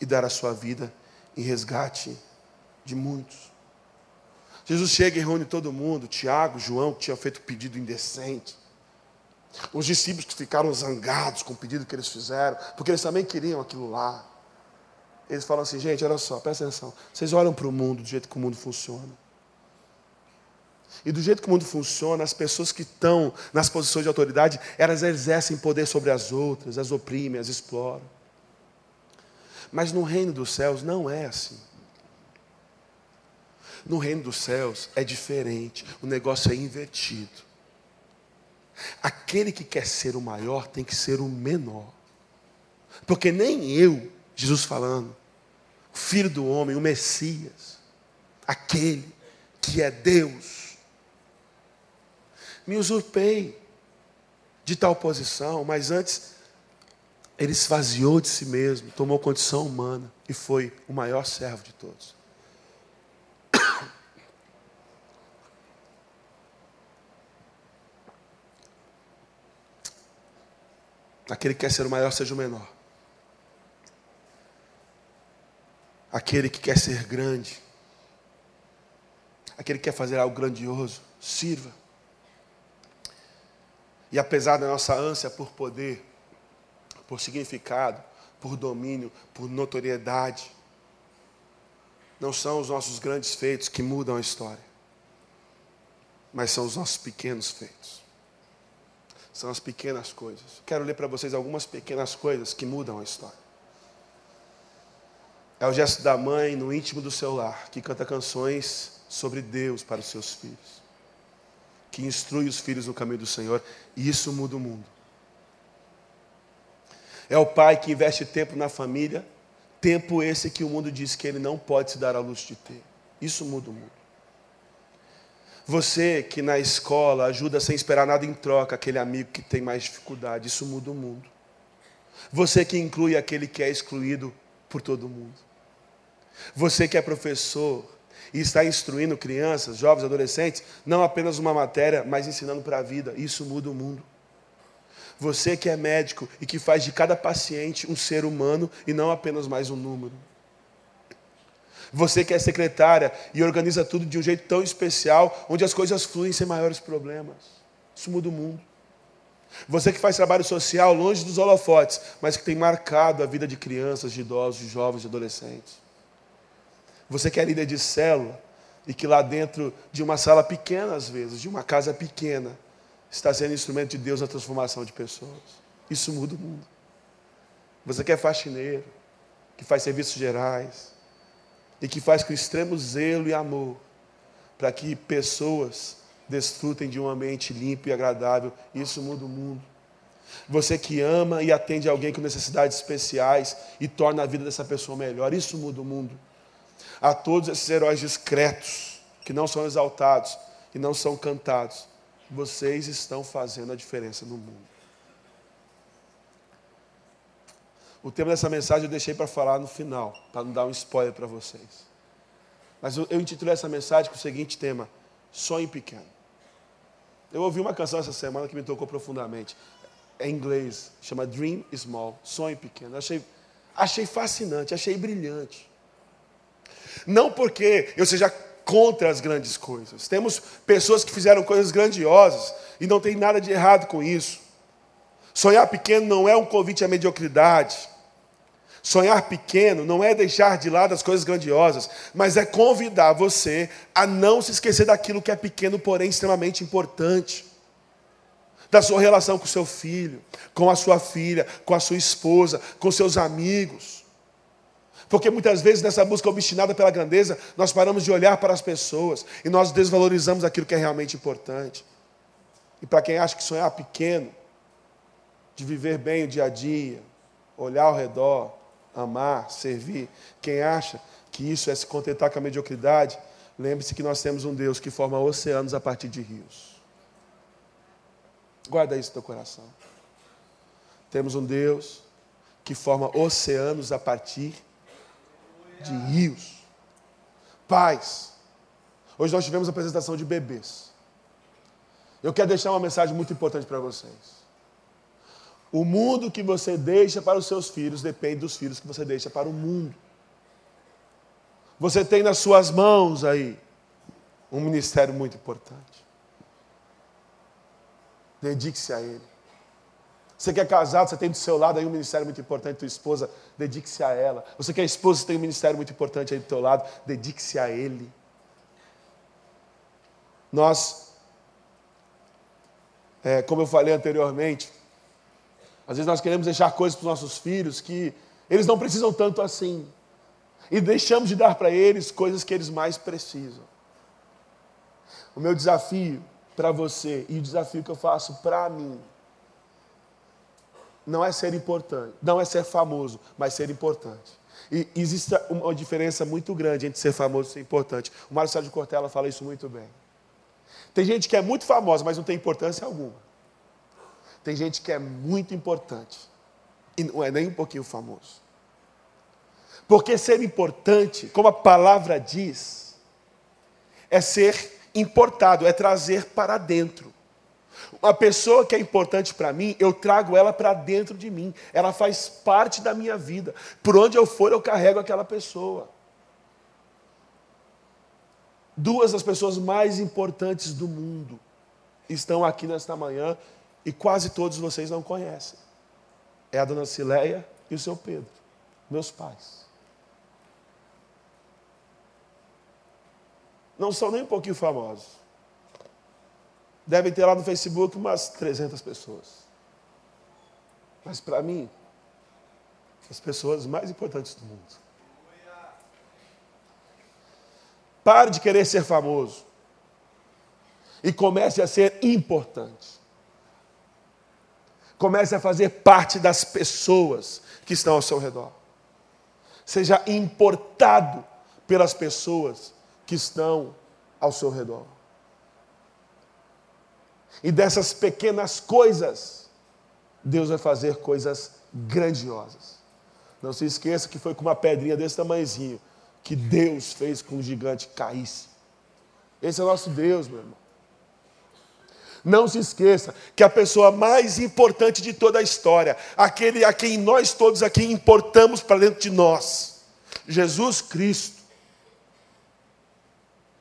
A: e dar a sua vida em resgate de muitos. Jesus chega e reúne todo mundo, Tiago, João, que tinha feito pedido indecente. Os discípulos que ficaram zangados com o pedido que eles fizeram, porque eles também queriam aquilo lá. Eles falam assim, gente, olha só, presta atenção. Vocês olham para o mundo do jeito que o mundo funciona. E do jeito que o mundo funciona, as pessoas que estão nas posições de autoridade, elas exercem poder sobre as outras, as oprimem, as exploram. Mas no reino dos céus não é assim. No reino dos céus é diferente, o negócio é invertido. Aquele que quer ser o maior tem que ser o menor. Porque nem eu, Jesus falando, o filho do homem, o Messias, aquele que é Deus, me usurpei de tal posição, mas antes ele esvaziou de si mesmo, tomou condição humana e foi o maior servo de todos. Aquele que quer ser o maior, seja o menor. Aquele que quer ser grande. Aquele que quer fazer algo grandioso, sirva. E apesar da nossa ânsia por poder, por significado, por domínio, por notoriedade, não são os nossos grandes feitos que mudam a história, mas são os nossos pequenos feitos. São as pequenas coisas. Quero ler para vocês algumas pequenas coisas que mudam a história. É o gesto da mãe no íntimo do seu lar, que canta canções sobre Deus para os seus filhos que instrui os filhos no caminho do Senhor, e isso muda o mundo. É o pai que investe tempo na família, tempo esse que o mundo diz que ele não pode se dar a luxo de ter. Isso muda o mundo. Você que na escola ajuda sem esperar nada em troca aquele amigo que tem mais dificuldade, isso muda o mundo. Você que inclui aquele que é excluído por todo mundo. Você que é professor, e está instruindo crianças, jovens, adolescentes, não apenas uma matéria, mas ensinando para a vida. Isso muda o mundo. Você que é médico e que faz de cada paciente um ser humano e não apenas mais um número. Você que é secretária e organiza tudo de um jeito tão especial, onde as coisas fluem sem maiores problemas. Isso muda o mundo. Você que faz trabalho social longe dos holofotes, mas que tem marcado a vida de crianças, de idosos, de jovens, de adolescentes. Você que é líder de célula e que lá dentro de uma sala pequena, às vezes, de uma casa pequena, está sendo instrumento de Deus na transformação de pessoas. Isso muda o mundo. Você que é faxineiro, que faz serviços gerais e que faz com extremo zelo e amor para que pessoas desfrutem de um ambiente limpo e agradável, isso muda o mundo. Você que ama e atende alguém com necessidades especiais e torna a vida dessa pessoa melhor, isso muda o mundo a todos esses heróis discretos, que não são exaltados e não são cantados. Vocês estão fazendo a diferença no mundo. O tema dessa mensagem eu deixei para falar no final, para não dar um spoiler para vocês. Mas eu, eu intitulei essa mensagem com o seguinte tema: Sonho Pequeno. Eu ouvi uma canção essa semana que me tocou profundamente. É em inglês, chama Dream Small, Sonho Pequeno. achei, achei fascinante, achei brilhante. Não porque eu seja contra as grandes coisas. Temos pessoas que fizeram coisas grandiosas e não tem nada de errado com isso. Sonhar pequeno não é um convite à mediocridade. Sonhar pequeno não é deixar de lado as coisas grandiosas, mas é convidar você a não se esquecer daquilo que é pequeno, porém extremamente importante. Da sua relação com seu filho, com a sua filha, com a sua esposa, com seus amigos. Porque muitas vezes nessa busca obstinada pela grandeza, nós paramos de olhar para as pessoas e nós desvalorizamos aquilo que é realmente importante. E para quem acha que sonhar pequeno, de viver bem o dia a dia, olhar ao redor, amar, servir, quem acha que isso é se contentar com a mediocridade, lembre-se que nós temos um Deus que forma oceanos a partir de rios. Guarda isso no teu coração. Temos um Deus que forma oceanos a partir de rios. Pais, hoje nós tivemos a apresentação de bebês. Eu quero deixar uma mensagem muito importante para vocês. O mundo que você deixa para os seus filhos depende dos filhos que você deixa para o mundo. Você tem nas suas mãos aí um ministério muito importante. Dedique-se a ele. Você que é casado, você tem do seu lado aí um ministério muito importante, tua esposa, dedique-se a ela. Você que é esposa, você tem um ministério muito importante aí do teu lado, dedique-se a ele. Nós, é, como eu falei anteriormente, às vezes nós queremos deixar coisas para os nossos filhos que eles não precisam tanto assim. E deixamos de dar para eles coisas que eles mais precisam. O meu desafio para você e o desafio que eu faço para mim não é ser importante, não é ser famoso, mas ser importante. E existe uma diferença muito grande entre ser famoso e ser importante. O Mário Sérgio Cortella fala isso muito bem. Tem gente que é muito famosa, mas não tem importância alguma. Tem gente que é muito importante e não é nem um pouquinho famoso. Porque ser importante, como a palavra diz, é ser importado, é trazer para dentro. Uma pessoa que é importante para mim, eu trago ela para dentro de mim. Ela faz parte da minha vida. Por onde eu for, eu carrego aquela pessoa. Duas das pessoas mais importantes do mundo estão aqui nesta manhã e quase todos vocês não conhecem. É a dona Cileia e o seu Pedro, meus pais. Não são nem um pouquinho famosos devem ter lá no Facebook umas 300 pessoas. Mas para mim, as pessoas mais importantes do mundo. Pare de querer ser famoso e comece a ser importante. Comece a fazer parte das pessoas que estão ao seu redor. Seja importado pelas pessoas que estão ao seu redor. E dessas pequenas coisas, Deus vai fazer coisas grandiosas. Não se esqueça que foi com uma pedrinha desse tamanhozinho que Deus fez com o gigante caísse. Esse é o nosso Deus, meu irmão. Não se esqueça que a pessoa mais importante de toda a história, aquele a quem nós todos aqui importamos para dentro de nós, Jesus Cristo,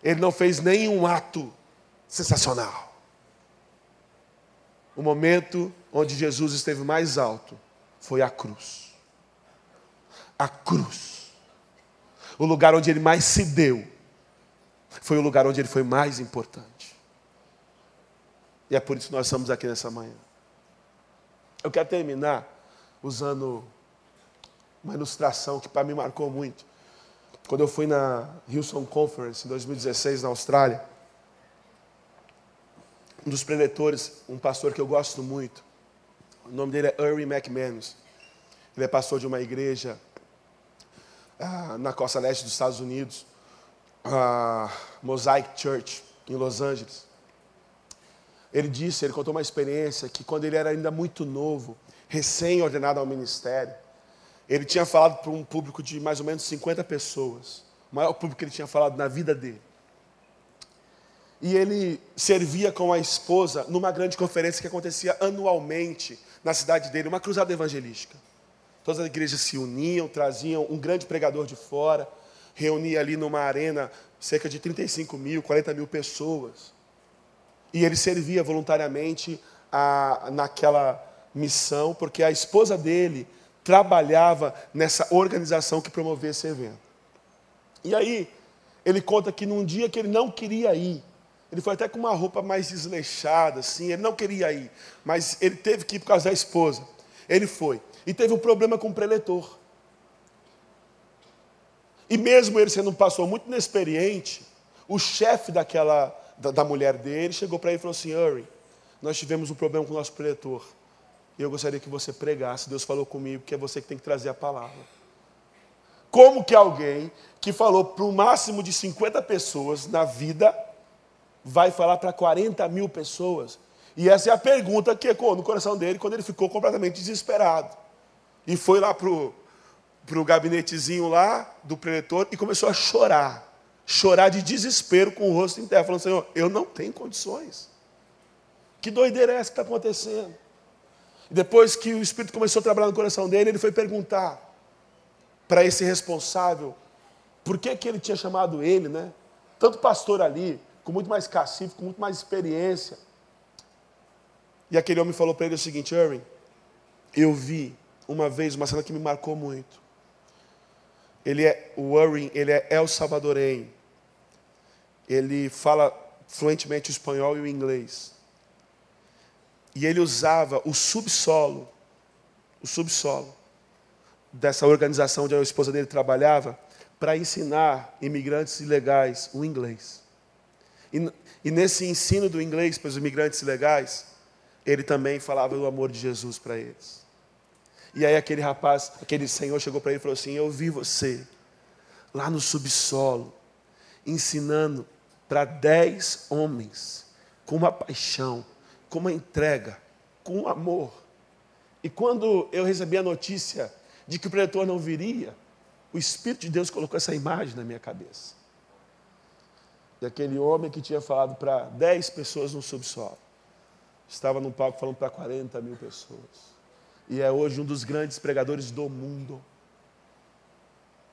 A: ele não fez nenhum ato sensacional. O momento onde Jesus esteve mais alto foi a cruz. A cruz. O lugar onde ele mais se deu foi o lugar onde ele foi mais importante. E é por isso que nós estamos aqui nessa manhã. Eu quero terminar usando uma ilustração que para mim marcou muito. Quando eu fui na Houston Conference em 2016 na Austrália, um dos preletores, um pastor que eu gosto muito. O nome dele é Earl McManus. Ele é pastor de uma igreja ah, na costa leste dos Estados Unidos, a Mosaic Church, em Los Angeles. Ele disse, ele contou uma experiência que quando ele era ainda muito novo, recém-ordenado ao ministério, ele tinha falado para um público de mais ou menos 50 pessoas, o maior público que ele tinha falado na vida dele. E ele servia com a esposa numa grande conferência que acontecia anualmente na cidade dele, uma cruzada evangelística. Todas as igrejas se uniam, traziam um grande pregador de fora, reunia ali numa arena cerca de 35 mil, 40 mil pessoas. E ele servia voluntariamente a, naquela missão, porque a esposa dele trabalhava nessa organização que promovia esse evento. E aí, ele conta que num dia que ele não queria ir, ele foi até com uma roupa mais desleixada, assim. Ele não queria ir, mas ele teve que ir por causa da esposa. Ele foi. E teve um problema com o preletor. E mesmo ele sendo um pastor muito inexperiente, o chefe daquela da, da, mulher dele chegou para ele e falou assim: Uri, nós tivemos um problema com o nosso preletor. E eu gostaria que você pregasse. Deus falou comigo que é você que tem que trazer a palavra. Como que alguém que falou para o máximo de 50 pessoas na vida vai falar para 40 mil pessoas? E essa é a pergunta que ecoou no coração dele quando ele ficou completamente desesperado. E foi lá para o gabinetezinho lá do preletor e começou a chorar. Chorar de desespero com o rosto em terra, falando: Senhor, eu não tenho condições. Que doideira é essa que está acontecendo? Depois que o Espírito começou a trabalhar no coração dele, ele foi perguntar para esse responsável por que, que ele tinha chamado ele, né? Tanto pastor ali, com muito mais cacife, com muito mais experiência. E aquele homem falou para ele o seguinte: Irving, eu vi uma vez uma cena que me marcou muito. Ele é o Irving, ele é El Salvadorenho. Ele fala fluentemente o espanhol e o inglês. E ele usava o subsolo, o subsolo dessa organização onde a esposa dele trabalhava, para ensinar imigrantes ilegais o inglês. E, e nesse ensino do inglês para os imigrantes ilegais, ele também falava do amor de Jesus para eles. E aí aquele rapaz, aquele senhor chegou para ele e falou assim: Eu vi você lá no subsolo, ensinando para dez homens, com uma paixão, com uma entrega, com um amor. E quando eu recebi a notícia de que o predator não viria, o Espírito de Deus colocou essa imagem na minha cabeça. E aquele homem que tinha falado para dez pessoas no subsolo, estava num palco falando para 40 mil pessoas. E é hoje um dos grandes pregadores do mundo.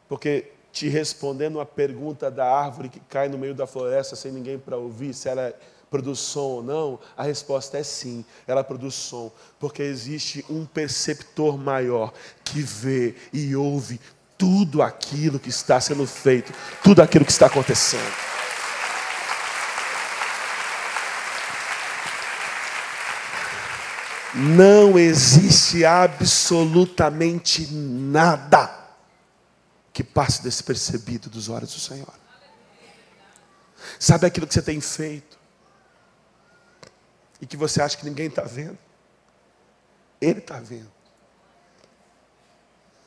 A: Porque te respondendo a pergunta da árvore que cai no meio da floresta sem ninguém para ouvir, se ela produz som ou não, a resposta é sim, ela produz som, porque existe um perceptor maior que vê e ouve tudo aquilo que está sendo feito, tudo aquilo que está acontecendo. Não existe absolutamente nada que passe despercebido dos olhos do Senhor. Sabe aquilo que você tem feito e que você acha que ninguém está vendo? Ele está vendo.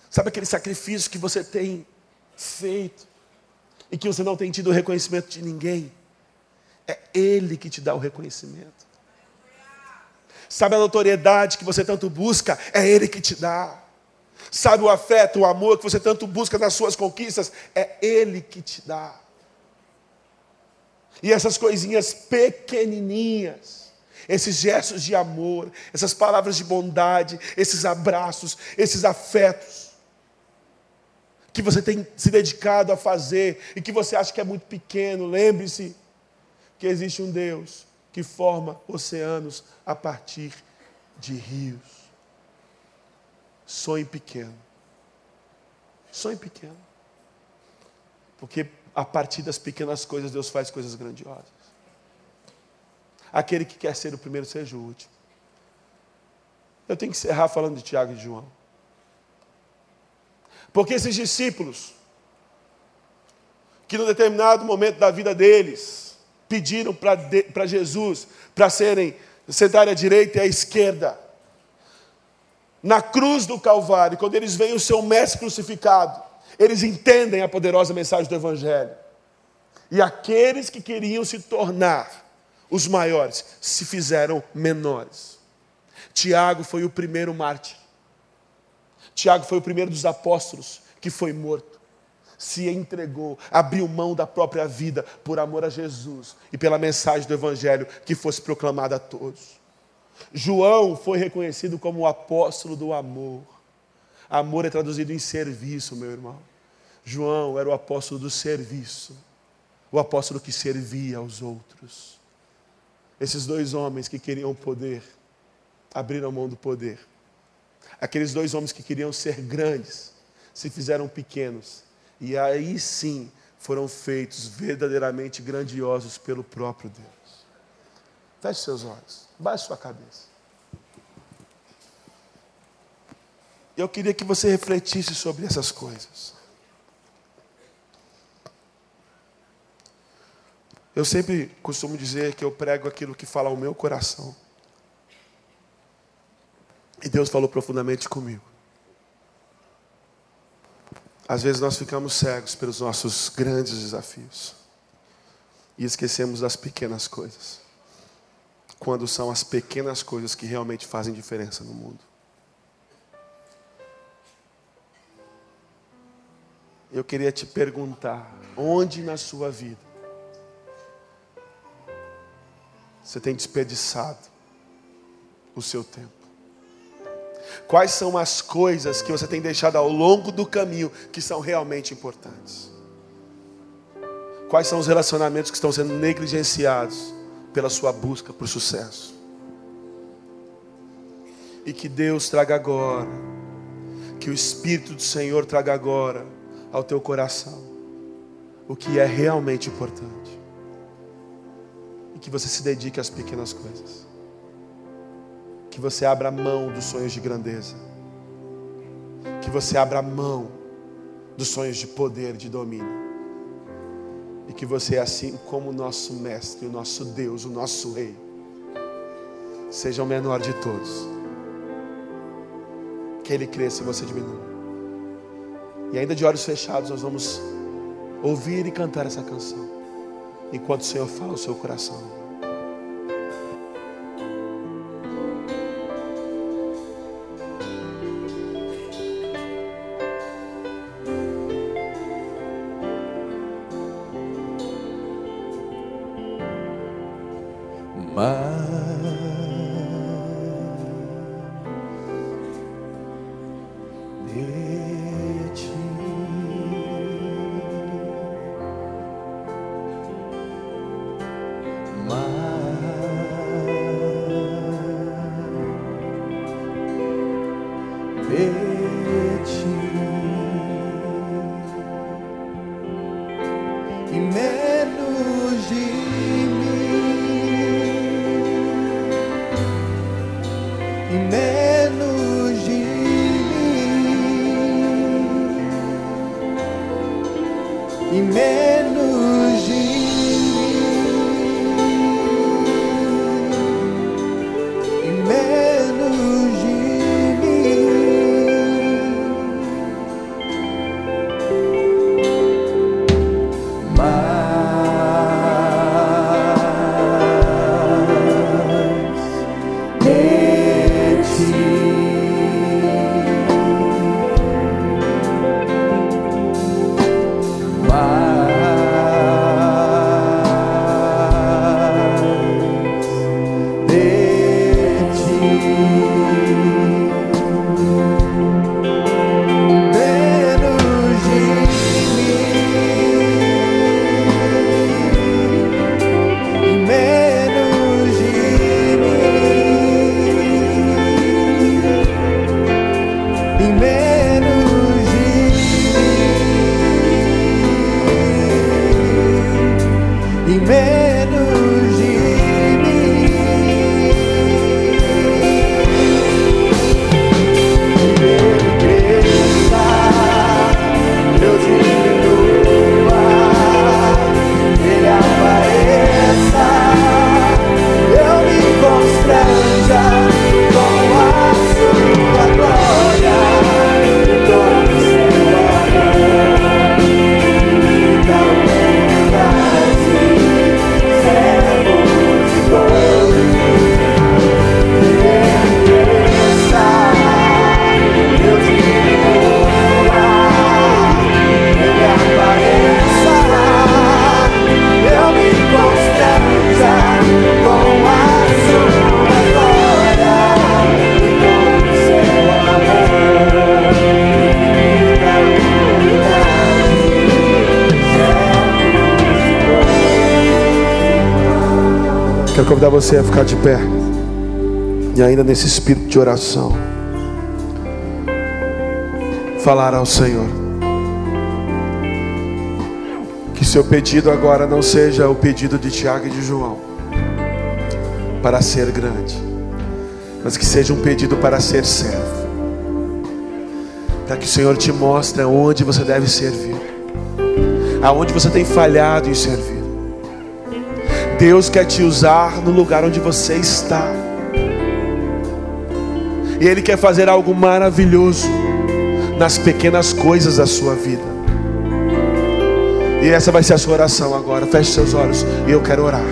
A: Sabe aquele sacrifício que você tem feito e que você não tem tido o reconhecimento de ninguém? É Ele que te dá o reconhecimento. Sabe a notoriedade que você tanto busca? É Ele que te dá. Sabe o afeto, o amor que você tanto busca nas suas conquistas? É Ele que te dá. E essas coisinhas pequenininhas, esses gestos de amor, essas palavras de bondade, esses abraços, esses afetos, que você tem se dedicado a fazer e que você acha que é muito pequeno, lembre-se que existe um Deus que forma oceanos a partir de rios. Sonhe pequeno. Sonhe pequeno. Porque a partir das pequenas coisas Deus faz coisas grandiosas. Aquele que quer ser o primeiro, seja o último. Eu tenho que encerrar falando de Tiago e João. Porque esses discípulos, que no determinado momento da vida deles, pediram para Jesus para serem sentarem à direita e à esquerda. Na cruz do Calvário, quando eles veem o seu mestre crucificado, eles entendem a poderosa mensagem do Evangelho. E aqueles que queriam se tornar os maiores se fizeram menores. Tiago foi o primeiro mártir. Tiago foi o primeiro dos apóstolos que foi morto. Se entregou, abriu mão da própria vida por amor a Jesus e pela mensagem do Evangelho que fosse proclamada a todos. João foi reconhecido como o apóstolo do amor. Amor é traduzido em serviço, meu irmão. João era o apóstolo do serviço, o apóstolo que servia aos outros. Esses dois homens que queriam poder, abriram mão do poder Aqueles dois homens que queriam ser grandes se fizeram pequenos. E aí sim foram feitos verdadeiramente grandiosos pelo próprio Deus. Feche seus olhos, baixe sua cabeça. Eu queria que você refletisse sobre essas coisas. Eu sempre costumo dizer que eu prego aquilo que fala ao meu coração. E Deus falou profundamente comigo. Às vezes nós ficamos cegos pelos nossos grandes desafios e esquecemos das pequenas coisas. Quando são as pequenas coisas que realmente fazem diferença no mundo. Eu queria te perguntar: onde na sua vida você tem desperdiçado o seu tempo? Quais são as coisas que você tem deixado ao longo do caminho que são realmente importantes?
B: Quais são os relacionamentos que estão sendo negligenciados pela sua busca por sucesso? E que Deus traga agora, que o Espírito do Senhor traga agora ao teu coração o que é realmente importante. E que você se dedique às pequenas coisas. Que você abra mão dos sonhos de grandeza. Que você abra mão dos sonhos de poder, de domínio. E que você, assim como o nosso Mestre, o nosso Deus, o nosso Rei, seja o menor de todos. Que Ele cresça e você diminua. E ainda de olhos fechados, nós vamos ouvir e cantar essa canção, enquanto o Senhor fala o seu coração. Convidar você a ficar de pé. E ainda nesse espírito de oração. Falar ao Senhor. Que seu pedido agora não seja o pedido de Tiago e de João. Para ser grande. Mas que seja um pedido para ser servo. Para que o Senhor te mostre aonde você deve servir. Aonde você tem falhado em servir Deus quer te usar no lugar onde você está. E Ele quer fazer algo maravilhoso nas pequenas coisas da sua vida. E essa vai ser a sua oração agora. Feche seus olhos e eu quero orar.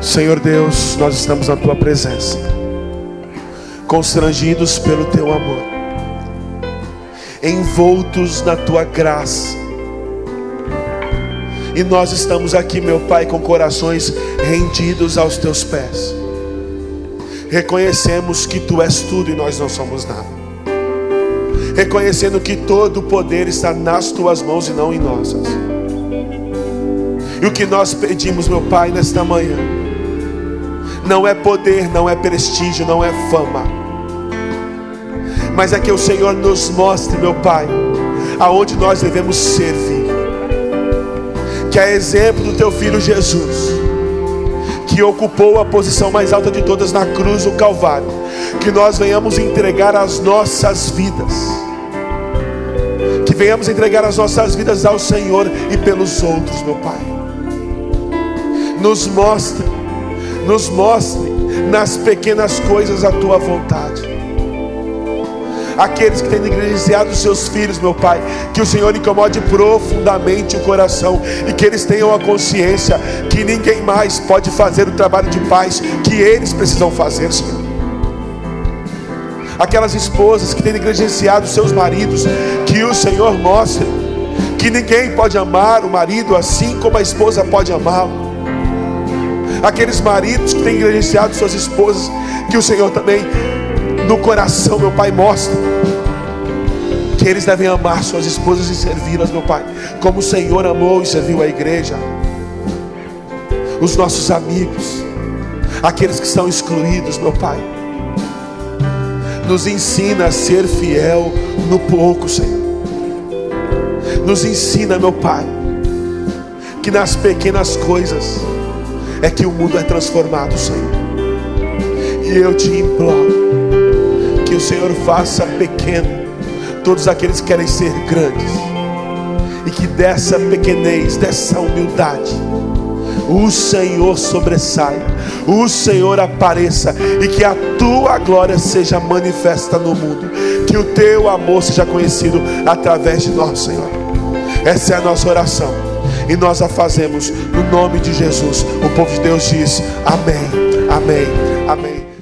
B: Senhor Deus, nós estamos na tua presença, constrangidos pelo teu amor, envoltos na tua graça e nós estamos aqui, meu Pai, com corações rendidos aos teus pés. Reconhecemos que tu és tudo e nós não somos nada. Reconhecendo que todo o poder está nas tuas mãos e não em nossas.
A: E o que nós pedimos, meu Pai, nesta manhã, não é poder, não é prestígio, não é fama, mas é que o Senhor nos mostre, meu Pai, aonde nós devemos servir. Que é exemplo do teu filho Jesus, que ocupou a posição mais alta de todas na cruz do Calvário, que nós venhamos entregar as nossas vidas que venhamos entregar as nossas vidas ao Senhor e pelos outros, meu Pai. Nos mostre, nos mostre nas pequenas coisas a tua vontade. Aqueles que têm negligenciado os seus filhos, meu Pai, que o Senhor incomode profundamente o coração e que eles tenham a consciência que ninguém mais pode fazer o trabalho de paz que eles precisam fazer, Senhor aquelas esposas que têm negligenciado seus maridos, que o Senhor mostre que ninguém pode amar o marido assim como a esposa pode amá-lo. Aqueles maridos que têm negligenciado suas esposas, que o Senhor também no coração, meu Pai, mostra que eles devem amar suas esposas e servi-las, meu Pai, como o Senhor amou e serviu a igreja. Os nossos amigos, aqueles que estão excluídos, meu Pai nos ensina a ser fiel no pouco, Senhor. Nos ensina, meu Pai, que nas pequenas coisas é que o mundo é transformado, Senhor. E eu te imploro o Senhor faça pequeno todos aqueles que querem ser grandes, e que dessa pequenez, dessa humildade, o Senhor sobressaia, o Senhor apareça e que a tua glória seja manifesta no mundo, que o teu amor seja conhecido através de nós, Senhor. Essa é a nossa oração e nós a fazemos no nome de Jesus. O povo de Deus diz: Amém, Amém, Amém.